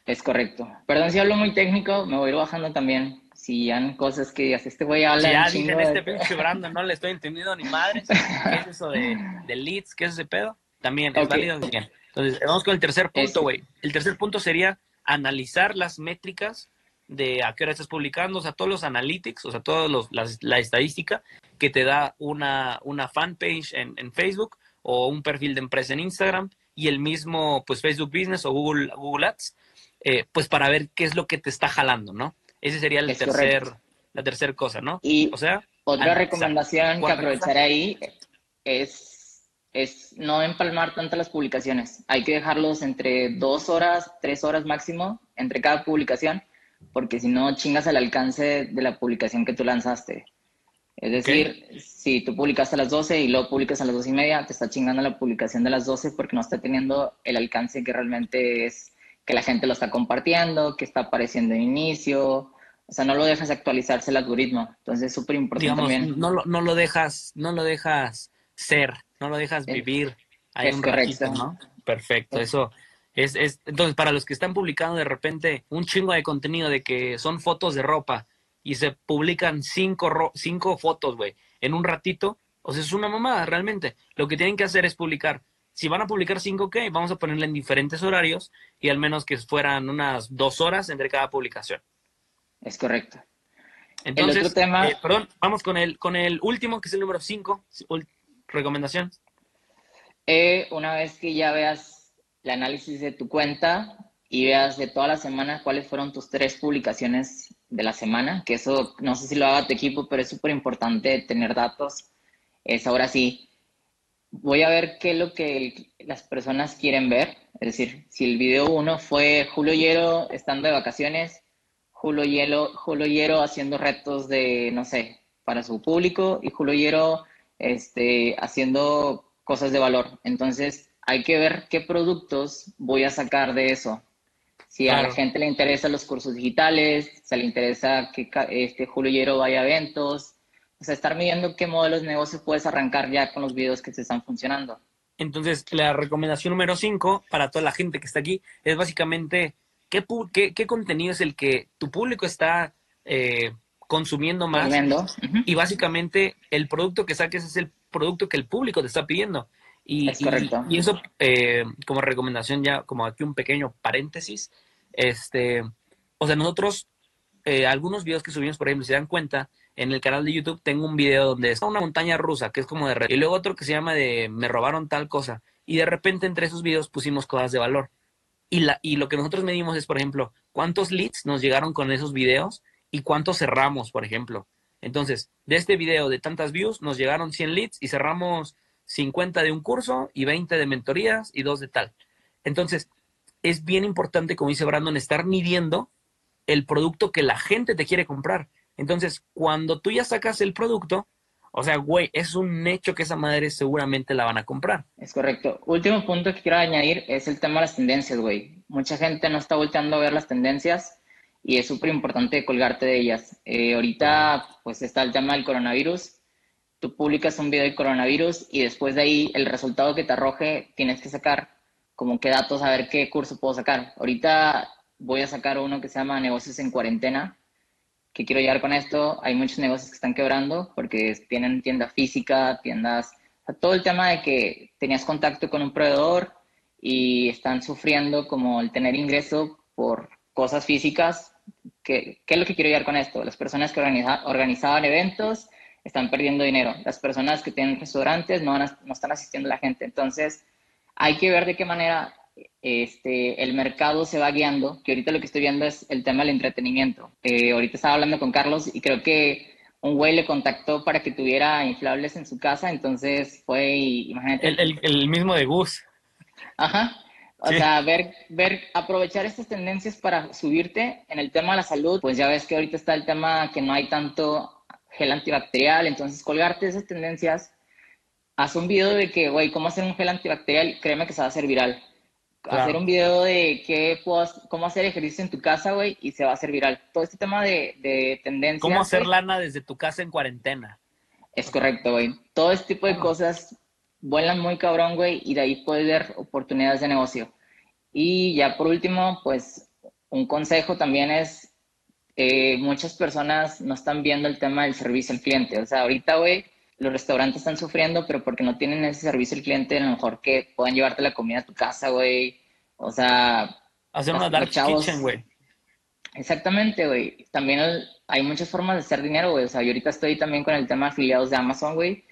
Es correcto. Perdón si hablo muy técnico, me voy a ir bajando también. Si han cosas que digas, este güey habla. ya dicen este pinche Brandon, no le estoy entendiendo ni madres. ¿Qué es eso de, leads? ¿Qué es ese pedo? También es válido. Entonces, vamos con el tercer punto, güey. El tercer punto sería analizar las métricas de a qué hora estás publicando, o sea, todos los analytics, o sea, toda la, estadística que te da una, una fanpage en, en, Facebook o un perfil de empresa en Instagram y el mismo, pues, Facebook Business o Google, Google Ads, eh, pues para ver qué es lo que te está jalando, ¿no? Ese sería el tercer, la tercera cosa, ¿no? Y o sea, otra recomendación que aprovechar ahí es, es no empalmar tanto las publicaciones. Hay que dejarlos entre dos horas, tres horas máximo entre cada publicación, porque si no chingas el alcance de la publicación que tú lanzaste. Es decir, si tú publicaste a las 12 y luego publicas a las 2 y media, te está chingando la publicación de las 12 porque no está teniendo el alcance que realmente es que la gente lo está compartiendo, que está apareciendo en inicio. O sea, no lo dejas actualizarse el algoritmo. Entonces es súper importante también. No lo, no lo dejas, no lo dejas ser, no lo dejas vivir. Hay un correcto. ¿no? Perfecto, eso es, es, entonces para los que están publicando de repente un chingo de contenido de que son fotos de ropa y se publican cinco, cinco fotos, güey, en un ratito, o sea, es una mamada realmente. Lo que tienen que hacer es publicar. Si van a publicar cinco, ¿qué? Vamos a ponerle en diferentes horarios y al menos que fueran unas dos horas entre cada publicación. Es correcto. Entonces, el otro tema... Eh, perdón, vamos con el, con el último, que es el número cinco. Recomendación. Eh, una vez que ya veas el análisis de tu cuenta y veas de toda la semana cuáles fueron tus tres publicaciones de la semana, que eso no sé si lo haga tu equipo, pero es súper importante tener datos. Es ahora sí, voy a ver qué es lo que las personas quieren ver. Es decir, si el video uno fue Julio Hierro estando de vacaciones, Julio Hielo, Julio Hierro haciendo retos de, no sé, para su público y Julio Hierro este, haciendo cosas de valor. Entonces, hay que ver qué productos voy a sacar de eso. Si a la gente le interesan los cursos digitales, si le interesa que este Julio Hierro vaya a eventos, o sea, estar midiendo qué modelos de negocio puedes arrancar ya con los videos que te están funcionando. Entonces, la recomendación número 5 para toda la gente que está aquí es básicamente qué, qué, contenido es el que tu público está eh, consumiendo más. Y básicamente el producto que saques es el producto que el público te está pidiendo. Y, es correcto. y, eso, eh, como recomendación, ya como aquí un pequeño paréntesis, este, o sea, nosotros, eh, algunos videos que subimos, por ejemplo, si se dan cuenta, en el canal de YouTube tengo un video donde está una montaña rusa, que es como de red, y luego otro que se llama de me robaron tal cosa, y de repente entre esos videos pusimos cosas de valor. Y, la, y lo que nosotros medimos es, por ejemplo, cuántos leads nos llegaron con esos videos y cuántos cerramos, por ejemplo. Entonces, de este video de tantas views, nos llegaron 100 leads y cerramos 50 de un curso y 20 de mentorías y dos de tal. Entonces, es bien importante, como dice Brandon, estar midiendo el producto que la gente te quiere comprar. Entonces, cuando tú ya sacas el producto, o sea, güey, es un hecho que esa madre seguramente la van a comprar. Es correcto. Último punto que quiero añadir es el tema de las tendencias, güey. Mucha gente no está volteando a ver las tendencias y es súper importante colgarte de ellas. Eh, ahorita, pues está el tema del coronavirus. Tú publicas un video de coronavirus y después de ahí el resultado que te arroje tienes que sacar como qué datos, a ver qué curso puedo sacar. Ahorita voy a sacar uno que se llama Negocios en Cuarentena. ¿Qué quiero llegar con esto? Hay muchos negocios que están quebrando porque tienen tienda física, tiendas, todo el tema de que tenías contacto con un proveedor y están sufriendo como el tener ingreso por cosas físicas. ¿Qué, qué es lo que quiero llegar con esto? Las personas que organizaban eventos están perdiendo dinero. Las personas que tienen restaurantes no, no están asistiendo a la gente. Entonces, hay que ver de qué manera este, el mercado se va guiando, que ahorita lo que estoy viendo es el tema del entretenimiento. Eh, ahorita estaba hablando con Carlos y creo que un güey le contactó para que tuviera inflables en su casa, entonces fue, imagínate. El, mismo de Gus. Ajá. O sea, ver, ver, aprovechar estas tendencias para subirte en el tema de la salud, pues ya ves que ahorita está el tema que no hay tanto gel antibacterial, entonces colgarte esas tendencias haz un video de que, güey, cómo hacer un gel antibacterial, créeme que se va a hacer viral. Hacer un video de qué cómo hacer ejercicio en tu casa, güey, y se va a hacer viral. Todo este tema de, de tendencias. ¿Cómo hacer lana desde tu casa en cuarentena? Es correcto, güey. Todo este tipo de cosas vuelan muy cabrón, güey, y de ahí puedes ver oportunidades de negocio. Y ya por último, pues un consejo también es, eh, muchas personas no están viendo el tema del servicio al cliente. O sea, ahorita, güey, los restaurantes están sufriendo, pero porque no tienen ese servicio al cliente, a lo mejor que puedan llevarte la comida a tu casa, güey. O sea... Hacer una dark kitchen, güey. Exactamente, güey. También hay muchas formas de hacer dinero, güey. O sea, yo ahorita estoy también con el tema de afiliados de Amazon, güey.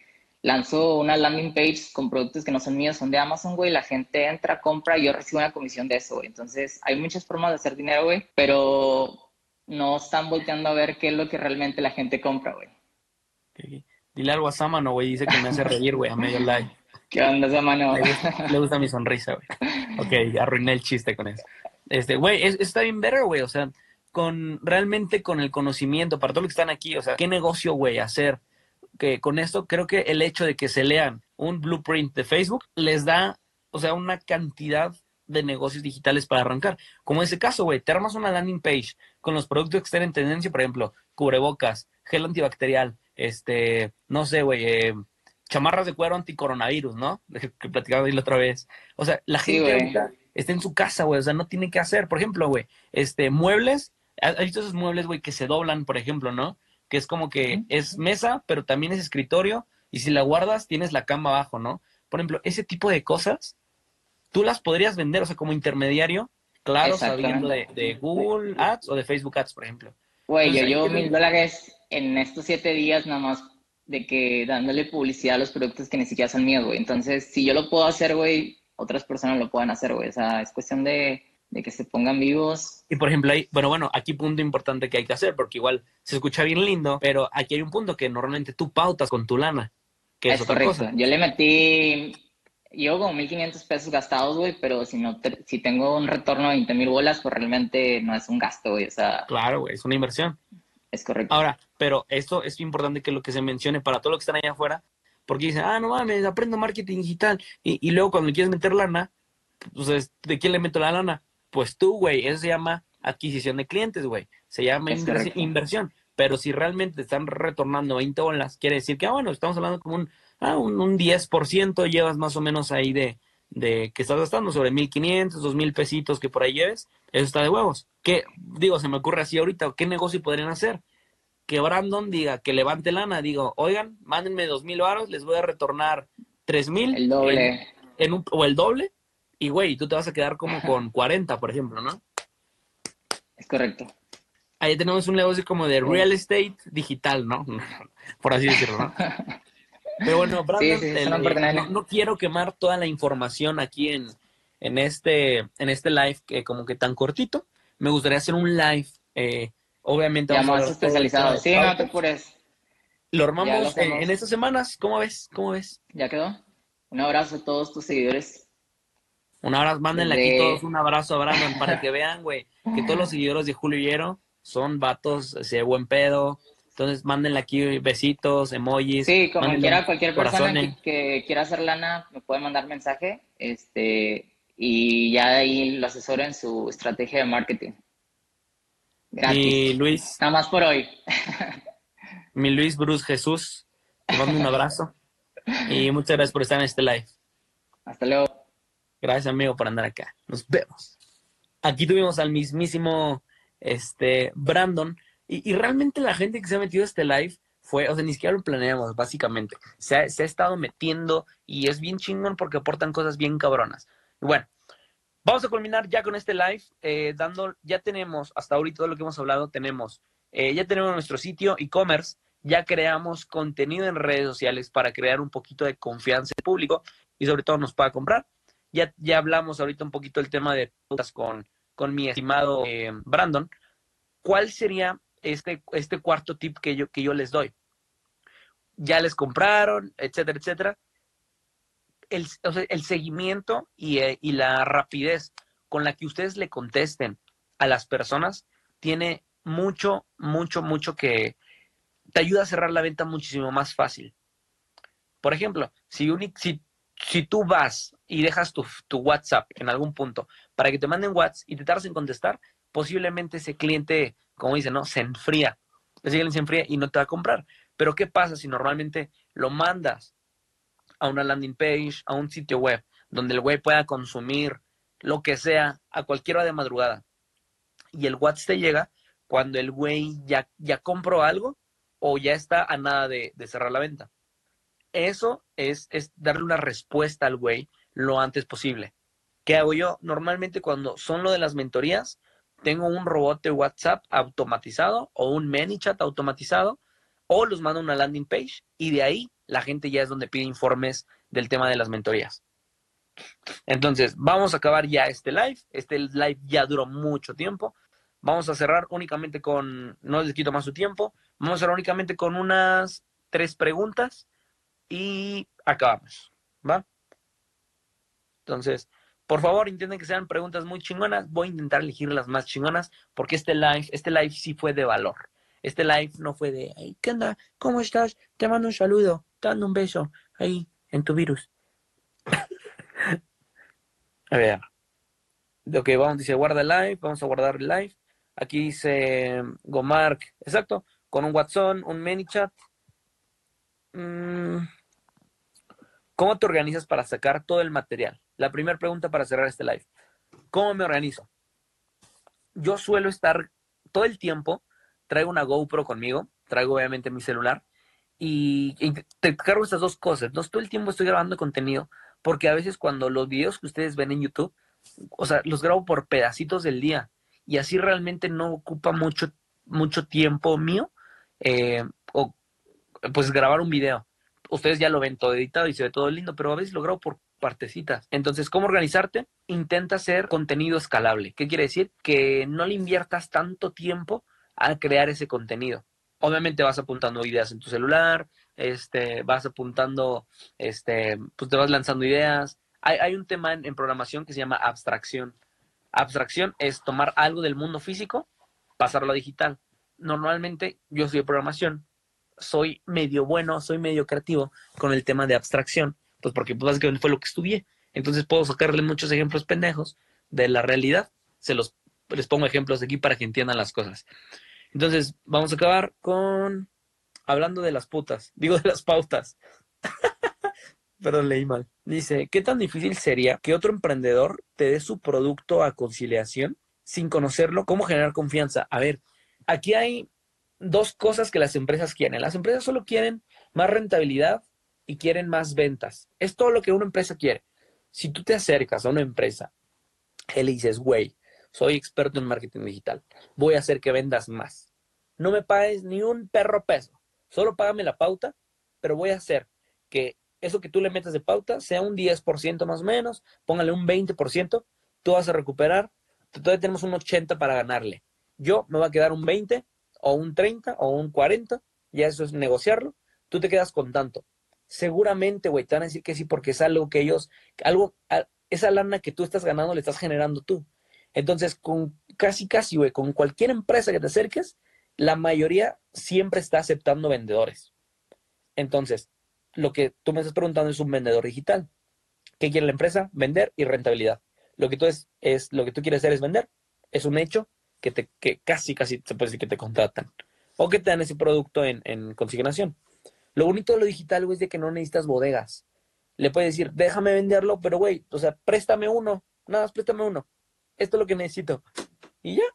Lanzo una landing page con productos que no son míos, son de Amazon, güey. La gente entra, compra y yo recibo una comisión de eso, güey. Entonces, hay muchas formas de hacer dinero, güey. Pero no están volteando a ver qué es lo que realmente la gente compra, güey. Dile algo a Samano, güey, dice que me hace reír, güey, a medio live. ¿Qué onda, Samano? Le gusta, mi sonrisa, güey. Ok, arruiné el chiste con eso. Este, güey, está bien better, güey, o sea, con, realmente con el conocimiento, para todos los que están aquí, o sea, ¿qué negocio, güey, hacer? Que con esto creo que el hecho de que se lean un blueprint de Facebook les da, o sea, una cantidad de negocios digitales para arrancar. Como en ese caso, güey, te armas una landing page con los productos que estén en tendencia, por ejemplo, cubrebocas, gel antibacterial, este, no sé, güey, eh, chamarras de cuero anticoronavirus, ¿no? Que platicaba la otra vez. O sea, la gente está en su casa, güey, o sea, no tiene que hacer. Por ejemplo, güey, este, muebles, ¿has visto esos muebles, güey, que se doblan, por ejemplo, ¿no? Que es como que es mesa, pero también es escritorio, y si la guardas, tienes la cama abajo, ¿no? Por ejemplo, ese tipo de cosas tú las podrías vender, o sea, como intermediario, claro, sabiendo de, Google Ads o de Facebook Ads, por ejemplo. Güey, yo llevo mil dólares en estos siete días nada más de que dándole publicidad a los productos que ni siquiera son míos, güey. Entonces, si yo lo puedo hacer, güey, otras personas lo pueden hacer, güey. O sea, es cuestión de, que se pongan vivos. Y por ejemplo, ahí, bueno, bueno, aquí punto importante que hay que hacer, porque igual se escucha bien lindo, pero aquí hay un punto que normalmente tú pautas con tu lana. Que es, otra Cosa. Yo le metí llevo como 1.500 pesos gastados, güey, pero si no si tengo un retorno de 20.000 bolas, pues realmente no es un gasto, güey, o sea... Claro, güey, es una inversión. Es correcto. Ahora, pero esto es importante que lo que se mencione para todos los que están allá afuera, porque dicen, ah, no mames, aprendo marketing digital, y, y luego cuando quieres meter lana, pues, ¿de quién le meto la lana? Pues tú, güey, eso se llama adquisición de clientes, güey, se llama inversión, pero si realmente están retornando 20 bolas, quiere decir que, ah, bueno, estamos hablando como un ah, un, un 10% llevas más o menos ahí de, de que estás gastando sobre 1500, 2000 pesitos que por ahí lleves, eso está de huevos. ¿Qué, digo, se me ocurre así ahorita, ¿qué negocio podrían hacer? Que Brandon diga, que levante lana, digo, oigan, mándenme 2000 varos, les voy a retornar 3000. El doble. En, un, o el doble, y güey, tú te vas a quedar como con 40, por ejemplo, ¿no? Es correcto. Ahí tenemos un negocio como de real estate digital, ¿no? por así decirlo, ¿no? Pero bueno, Brandon, no, quiero quemar toda la información aquí en, en, este, en este live que como que tan cortito. Me gustaría hacer un live, eh, obviamente. Ya más especializado. Sí, no te apures. Lo armamos en, estas semanas. ¿Cómo ves? ¿Cómo ves? Ya quedó. Un abrazo a todos tus seguidores. Un abrazo, mándenle aquí todos un abrazo a Brandon para que vean, güey, que todos los seguidores de Julio Hierro son vatos de buen pedo, entonces, mándenle aquí besitos, emojis. Sí, como quiera, cualquier persona que, quiera hacer lana me puede mandar mensaje este, y ya ahí lo asesoro en su estrategia de marketing. Mi Luis. Nada más por hoy. Mi Luis Bruce Jesús, te mando un abrazo y muchas gracias por estar en este live. Hasta luego. Gracias, amigo, por andar acá. Nos vemos. Aquí tuvimos al mismísimo este, Brandon y, realmente la gente que se ha metido a este live fue, o sea, ni siquiera lo planeamos, básicamente. Se ha, estado metiendo y es bien chingón porque aportan cosas bien cabronas. Y bueno, vamos a culminar ya con este live, eh, dando, ya tenemos, hasta ahorita todo lo que hemos hablado, tenemos, eh, ya tenemos nuestro sitio e-commerce, ya creamos contenido en redes sociales para crear un poquito de confianza en el público y sobre todo nos pueda comprar. Ya, ya hablamos ahorita un poquito del tema de con, con mi estimado eh, Brandon. ¿Cuál sería este, este cuarto tip que yo, que yo les doy. Ya les compraron, etcétera, etcétera. El, el seguimiento y, eh, y la rapidez con la que ustedes le contesten a las personas tiene mucho, mucho, mucho que te ayuda a cerrar la venta muchísimo más fácil. Por ejemplo, si, si, si tú vas y dejas tu, tu, WhatsApp en algún punto para que te manden WhatsApp y te tardas en contestar, posiblemente ese cliente como dice, ¿no? Se enfría. Ese se enfría y no te va a comprar. Pero ¿qué pasa si normalmente lo mandas a una landing page, a un sitio web, donde el güey pueda consumir lo que sea a cualquier hora de madrugada? Y el WhatsApp te llega cuando el güey ya, ya compró algo o ya está a nada de, de cerrar la venta. Eso es, es darle una respuesta al güey lo antes posible. ¿Qué hago yo? Normalmente cuando son lo de las mentorías, tengo un robot de WhatsApp automatizado o un ManyChat automatizado o los mando a una landing page y de ahí la gente ya es donde pide informes del tema de las mentorías. Entonces, vamos a acabar ya este live. Este live ya duró mucho tiempo. Vamos a cerrar únicamente con, no les quito más su tiempo, vamos a cerrar únicamente con unas tres preguntas y acabamos, ¿va? Entonces, por favor, intenten que sean preguntas muy chingonas. Voy a intentar elegir las más chingonas porque este live, este live sí fue de valor. Este live no fue de, hey, ¿qué onda? ¿Cómo estás? Te mando un saludo, te mando un beso ahí en tu virus. a ver. Ok, vamos, dice guarda el live, vamos a guardar el live. Aquí dice Gomark, exacto, con un WhatsApp, un ManyChat. Mm, ¿Cómo te organizas para sacar todo el material? La primera pregunta para cerrar este live. ¿Cómo me organizo? Yo suelo estar todo el tiempo, traigo una GoPro conmigo, traigo obviamente mi celular y, te cargo estas dos cosas. Todo el tiempo estoy grabando contenido porque a veces cuando los videos que ustedes ven en YouTube, o sea, los grabo por pedacitos del día y así realmente no ocupa mucho, mucho tiempo mío eh, o pues grabar un video. Ustedes ya lo ven todo editado y se ve todo lindo, pero a veces lo grabo por partecitas. Entonces, ¿cómo organizarte? Intenta hacer contenido escalable. ¿Qué quiere decir? Que no le inviertas tanto tiempo a crear ese contenido. Obviamente vas apuntando ideas en tu celular, este, vas apuntando, este, pues te vas lanzando ideas. Hay, un tema en, programación que se llama abstracción. Abstracción es tomar algo del mundo físico, pasarlo a digital. Normalmente yo soy de programación, soy medio bueno, soy medio creativo con el tema de abstracción, pues porque pues, básicamente fue lo que estudié. Entonces puedo sacarle muchos ejemplos pendejos de la realidad. Se los les pongo ejemplos aquí para que entiendan las cosas. Entonces, vamos a acabar con hablando de las putas, digo de las pautas. Perdón, leí mal. Dice, ¿qué tan difícil sería que otro emprendedor te dé su producto a conciliación sin conocerlo? ¿Cómo generar confianza? A ver, aquí hay dos cosas que las empresas quieren. Las empresas solo quieren más rentabilidad y quieren más ventas. Es todo lo que una empresa quiere. Si tú te acercas a una empresa y le dices, güey, soy experto en marketing digital, voy a hacer que vendas más. No me pagues ni un perro peso, solo págame la pauta, pero voy a hacer que eso que tú le metas de pauta sea un 10% más o menos, póngale un 20%, tú vas a recuperar, todavía tenemos un 80 para ganarle. Yo me va a quedar un 20 o un 30 o un 40, ya eso es negociarlo, tú te quedas con tanto. Seguramente, güey, te van a decir que sí porque es algo que ellos, algo, esa lana que tú estás ganando le estás generando tú. Entonces, con casi, casi, güey, con cualquier empresa que te acerques, la mayoría siempre está aceptando vendedores. Entonces, lo que tú me estás preguntando es un vendedor digital. ¿Qué quiere la empresa? Vender y rentabilidad. Lo que tú es, es lo que tú quieres hacer es vender. Es un hecho que te, que casi, casi se puede decir que te contratan. O que te dan ese producto en, en consignación. Lo bonito de lo digital, es de que no necesitas bodegas. Le puedes decir, déjame venderlo, pero güey, o sea, préstame uno. Nada más préstame uno. Esto es lo que necesito. Y ya,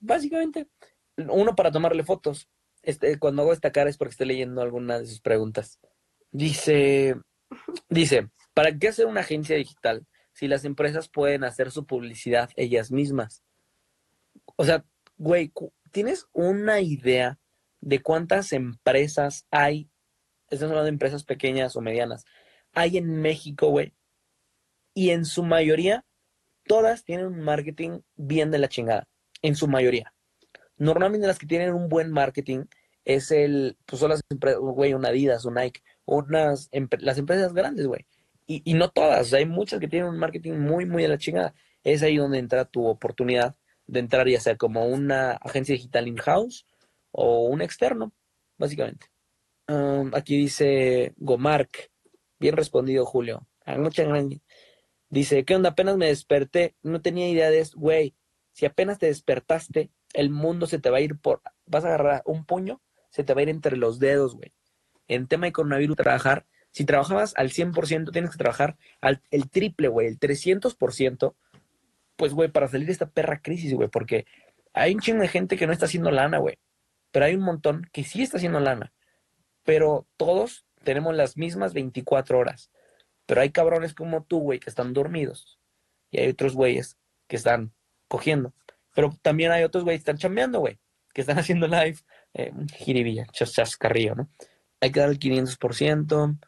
básicamente. Uno para tomarle fotos. Este, cuando hago esta cara es porque estoy leyendo alguna de sus preguntas. Dice, dice, ¿para qué hacer una agencia digital si las empresas pueden hacer su publicidad ellas mismas? O sea, güey, ¿tienes una idea de cuántas empresas hay? Estamos hablando de empresas pequeñas o medianas. Hay en México, güey. Y en su mayoría todas tienen un marketing bien de la chingada, en su mayoría. Normalmente las que tienen un buen marketing es el, pues son las empresas, güey, una Adidas, un Nike, unas, las empresas grandes, güey. Y, y, no todas, hay muchas que tienen un marketing muy, muy de la chingada. Es ahí donde entra tu oportunidad de entrar ya sea como una agencia digital in-house o un externo, básicamente. Um, aquí dice Gomark, bien respondido Julio. Muchas gracias. Dice, ¿qué onda? Apenas me desperté, no tenía idea de güey. Si apenas te despertaste, el mundo se te va a ir por, vas a agarrar un puño, se te va a ir entre los dedos, güey. En tema de coronavirus, trabajar, si trabajabas al 100%, tienes que trabajar al, el triple, güey, el 300%, pues, güey, para salir de esta perra crisis, güey, porque hay un chingo de gente que no está haciendo lana, güey. Pero hay un montón que sí está haciendo lana. Pero todos tenemos las mismas 24 horas. Pero hay cabrones como tú, güey, que están dormidos. Y hay otros güeyes que están cogiendo. Pero también hay otros güeyes que están chambeando, güey. Que están haciendo live. Eh, jiribilla, chascarrillo, ¿no? Hay que dar el 500%.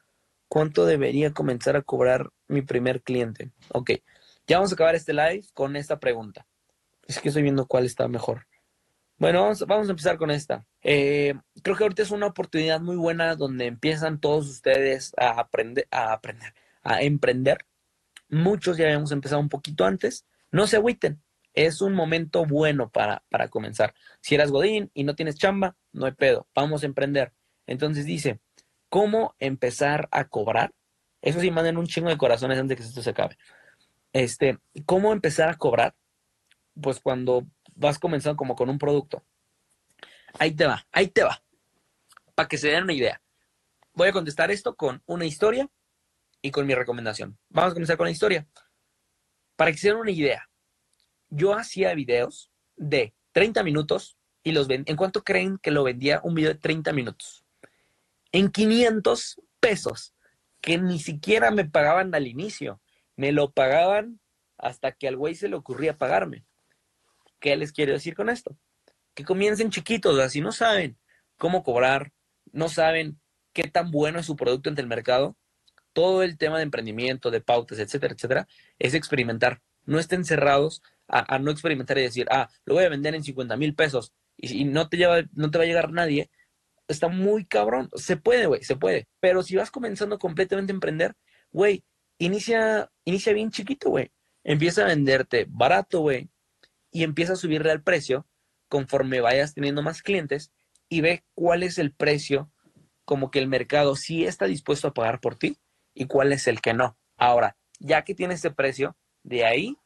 ¿Cuánto debería comenzar a cobrar mi primer cliente? Ok, ya vamos a acabar este live con esta pregunta. Es que estoy viendo cuál está mejor. Bueno, vamos, a empezar con esta. Eh, creo que ahorita es una oportunidad muy buena donde empiezan todos ustedes a aprender, a emprender. Muchos ya habíamos empezado un poquito antes. No se agüiten. Es un momento bueno para, para comenzar. Si eras Godín y no tienes chamba, no hay pedo. Vamos a emprender. Entonces dice, ¿cómo empezar a cobrar? Eso sí, manden un chingo de corazones antes de que esto se acabe. Este, ¿cómo empezar a cobrar? Pues cuando vas comenzando como con un producto. Ahí te va, ahí te va. Para que se den una idea. Voy a contestar esto con una historia y con mi recomendación. Vamos a comenzar con la historia. Para que se den una idea. Yo hacía videos de 30 minutos y los ven. ¿En cuánto creen que lo vendía un video de 30 minutos? En 500 pesos, que ni siquiera me pagaban al inicio. Me lo pagaban hasta que al güey se le ocurría pagarme. ¿Qué les quiero decir con esto? Que comiencen chiquitos, así no saben cómo cobrar, no saben qué tan bueno es su producto ante el mercado. Todo el tema de emprendimiento, de pautas, etcétera, etcétera, es experimentar. No estén cerrados a, no experimentar y decir, ah, lo voy a vender en 50 mil pesos y, no, te lleva, no te va a llegar nadie. Está muy cabrón. Se puede, güey, se puede. Pero si vas comenzando completamente a emprender, güey, inicia, inicia bien chiquito, güey. Empieza a venderte barato, güey y empieza a subirle al precio conforme vayas teniendo más clientes y ve cuál es el precio como que el mercado sí está dispuesto a pagar por ti y cuál es el que no. Ahora, ya que tienes ese precio, de ahí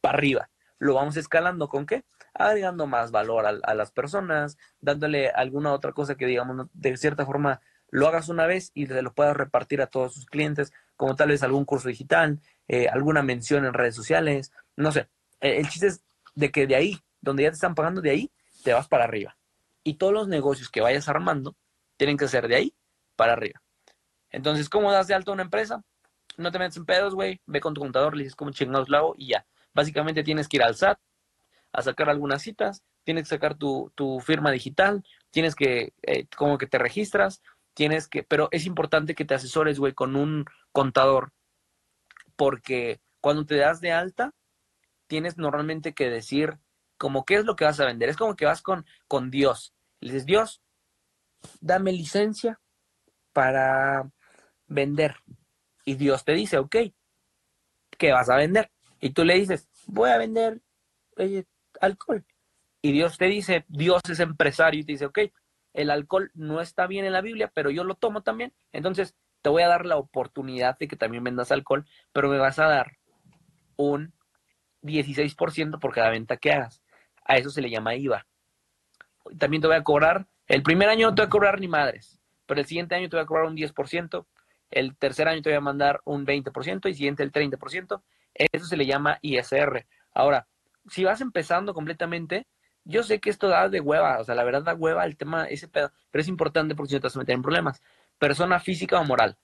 para arriba. Lo vamos escalando con qué? Agregando más valor a, las personas, dándole alguna otra cosa que digamos de cierta forma lo hagas una vez y se lo puedas repartir a todos sus clientes, como tal vez algún curso digital, eh, alguna mención en redes sociales, no sé, eh, el chiste es de que de ahí, donde ya te están pagando, de ahí te vas para arriba. Y todos los negocios que vayas armando tienen que ser de ahí para arriba. Entonces, ¿cómo das de alto a una empresa? No te metes en pedos, güey. Ve con tu contador, le dices cómo chingados lo y ya. Básicamente tienes que ir al SAT a sacar algunas citas, tienes que sacar tu, firma digital, tienes que, eh, como que te registras, tienes que, pero es importante que te asesores, güey, con un contador, porque cuando te das de alta, tienes normalmente que decir como qué es lo que vas a vender. Es como que vas con, con Dios. Le dices, Dios, dame licencia para vender. Y Dios te dice, ok, ¿qué vas a vender? Y tú le dices, voy a vender alcohol. Y Dios te dice, Dios es empresario y te dice, ok, el alcohol no está bien en la Biblia, pero yo lo tomo también. Entonces te voy a dar la oportunidad de que también vendas alcohol, pero me vas a dar un 16% por cada venta que hagas. A eso se le llama IVA. También te voy a cobrar, el primer año no te voy a cobrar ni madres, pero el siguiente año te voy a cobrar un 10%, el tercer año te voy a mandar un 20% y siguiente el 30%. Eso se le llama ISR. Ahora, si vas empezando completamente, yo sé que esto da de hueva, o sea, la verdad da hueva el tema, ese pedo, pero es importante porque si no te vas a meter en problemas. Persona física o moral.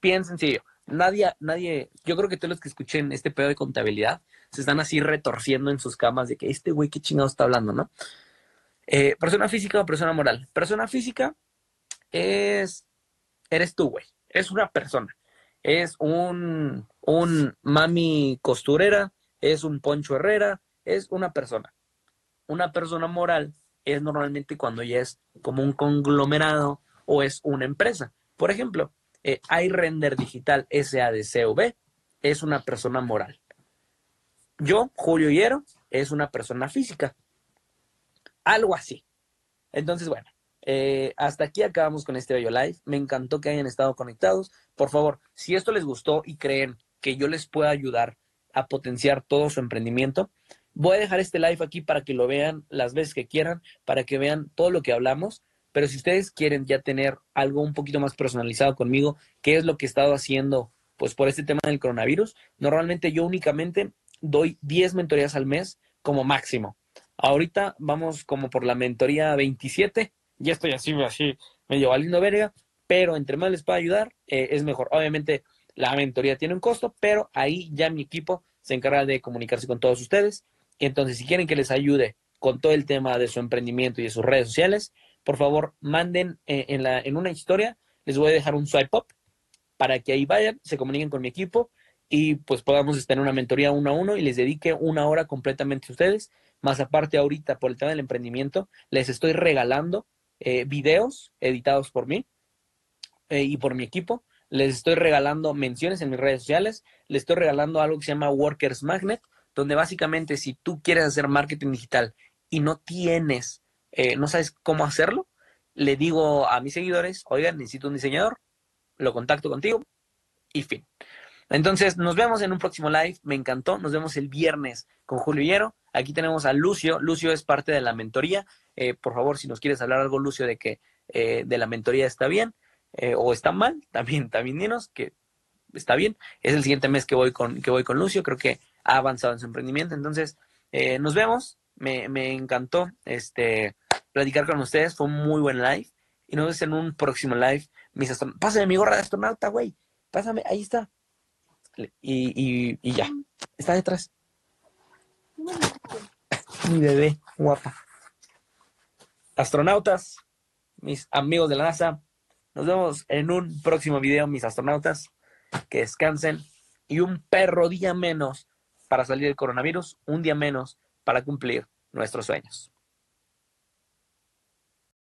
Bien sencillo. Nadie, nadie, yo creo que todos los que escuchen este pedo de contabilidad se están así retorciendo en sus camas de que este güey qué chingado está hablando, ¿no? Eh, persona física o persona moral. Persona física es, eres tú, güey. Es una persona. Es un, un mami costurera, es un poncho herrera, es una persona. Una persona moral es normalmente cuando ya es como un conglomerado o es una empresa. Por ejemplo, eh, iRender Digital SADCV es una persona moral. Yo, Julio Hierro, es una persona física. Algo así. Entonces, bueno, eh, hasta aquí acabamos con este video live. Me encantó que hayan estado conectados. Por favor, si esto les gustó y creen que yo les pueda ayudar a potenciar todo su emprendimiento, voy a dejar este live aquí para que lo vean las veces que quieran, para que vean todo lo que hablamos. Pero si ustedes quieren ya tener algo un poquito más personalizado conmigo, qué es lo que he estado haciendo pues por este tema del coronavirus, normalmente yo únicamente doy 10 mentorías al mes como máximo. Ahorita vamos como por la mentoría 27, ya estoy así, así medio valiendo verga, pero entre más les pueda ayudar, eh, es mejor. Obviamente la mentoría tiene un costo, pero ahí ya mi equipo se encarga de comunicarse con todos ustedes. Entonces, si quieren que les ayude con todo el tema de su emprendimiento y de sus redes sociales, por favor, manden eh, en, la, una historia, les voy a dejar un swipe up para que ahí vayan, se comuniquen con mi equipo y pues podamos estar en una mentoría uno a uno y les dedique una hora completamente a ustedes más aparte ahorita por el tema del emprendimiento, les estoy regalando eh, videos editados por mí eh, y por mi equipo. Les estoy regalando menciones en mis redes sociales. Les estoy regalando algo que se llama Workers Magnet, donde básicamente si tú quieres hacer marketing digital y no tienes, eh, no sabes cómo hacerlo, le digo a mis seguidores, oigan, necesito un diseñador, lo contacto contigo y fin. Entonces, nos vemos en un próximo live. Me encantó. Nos vemos el viernes con Julio Hierro. Aquí tenemos a Lucio. Lucio es parte de la mentoría. Eh, por favor, si nos quieres hablar algo, Lucio, de que eh, de la mentoría está bien eh, o está mal, también, también dinos que está bien. Es el siguiente mes que voy con, que voy con Lucio. Creo que ha avanzado en su emprendimiento. Entonces, nos vemos. Me, encantó este, platicar con ustedes. Fue un muy buen live. Y nos vemos en un próximo live. Mis Pásame mi gorra de astronauta, güey. Pásame, ahí está. Y, y, ya, está detrás. Mi bebé, guapa. Astronautas, mis amigos de la NASA, nos vemos en un próximo video, mis astronautas. Que descansen. Y un perro día menos para salir del coronavirus, un día menos para cumplir nuestros sueños.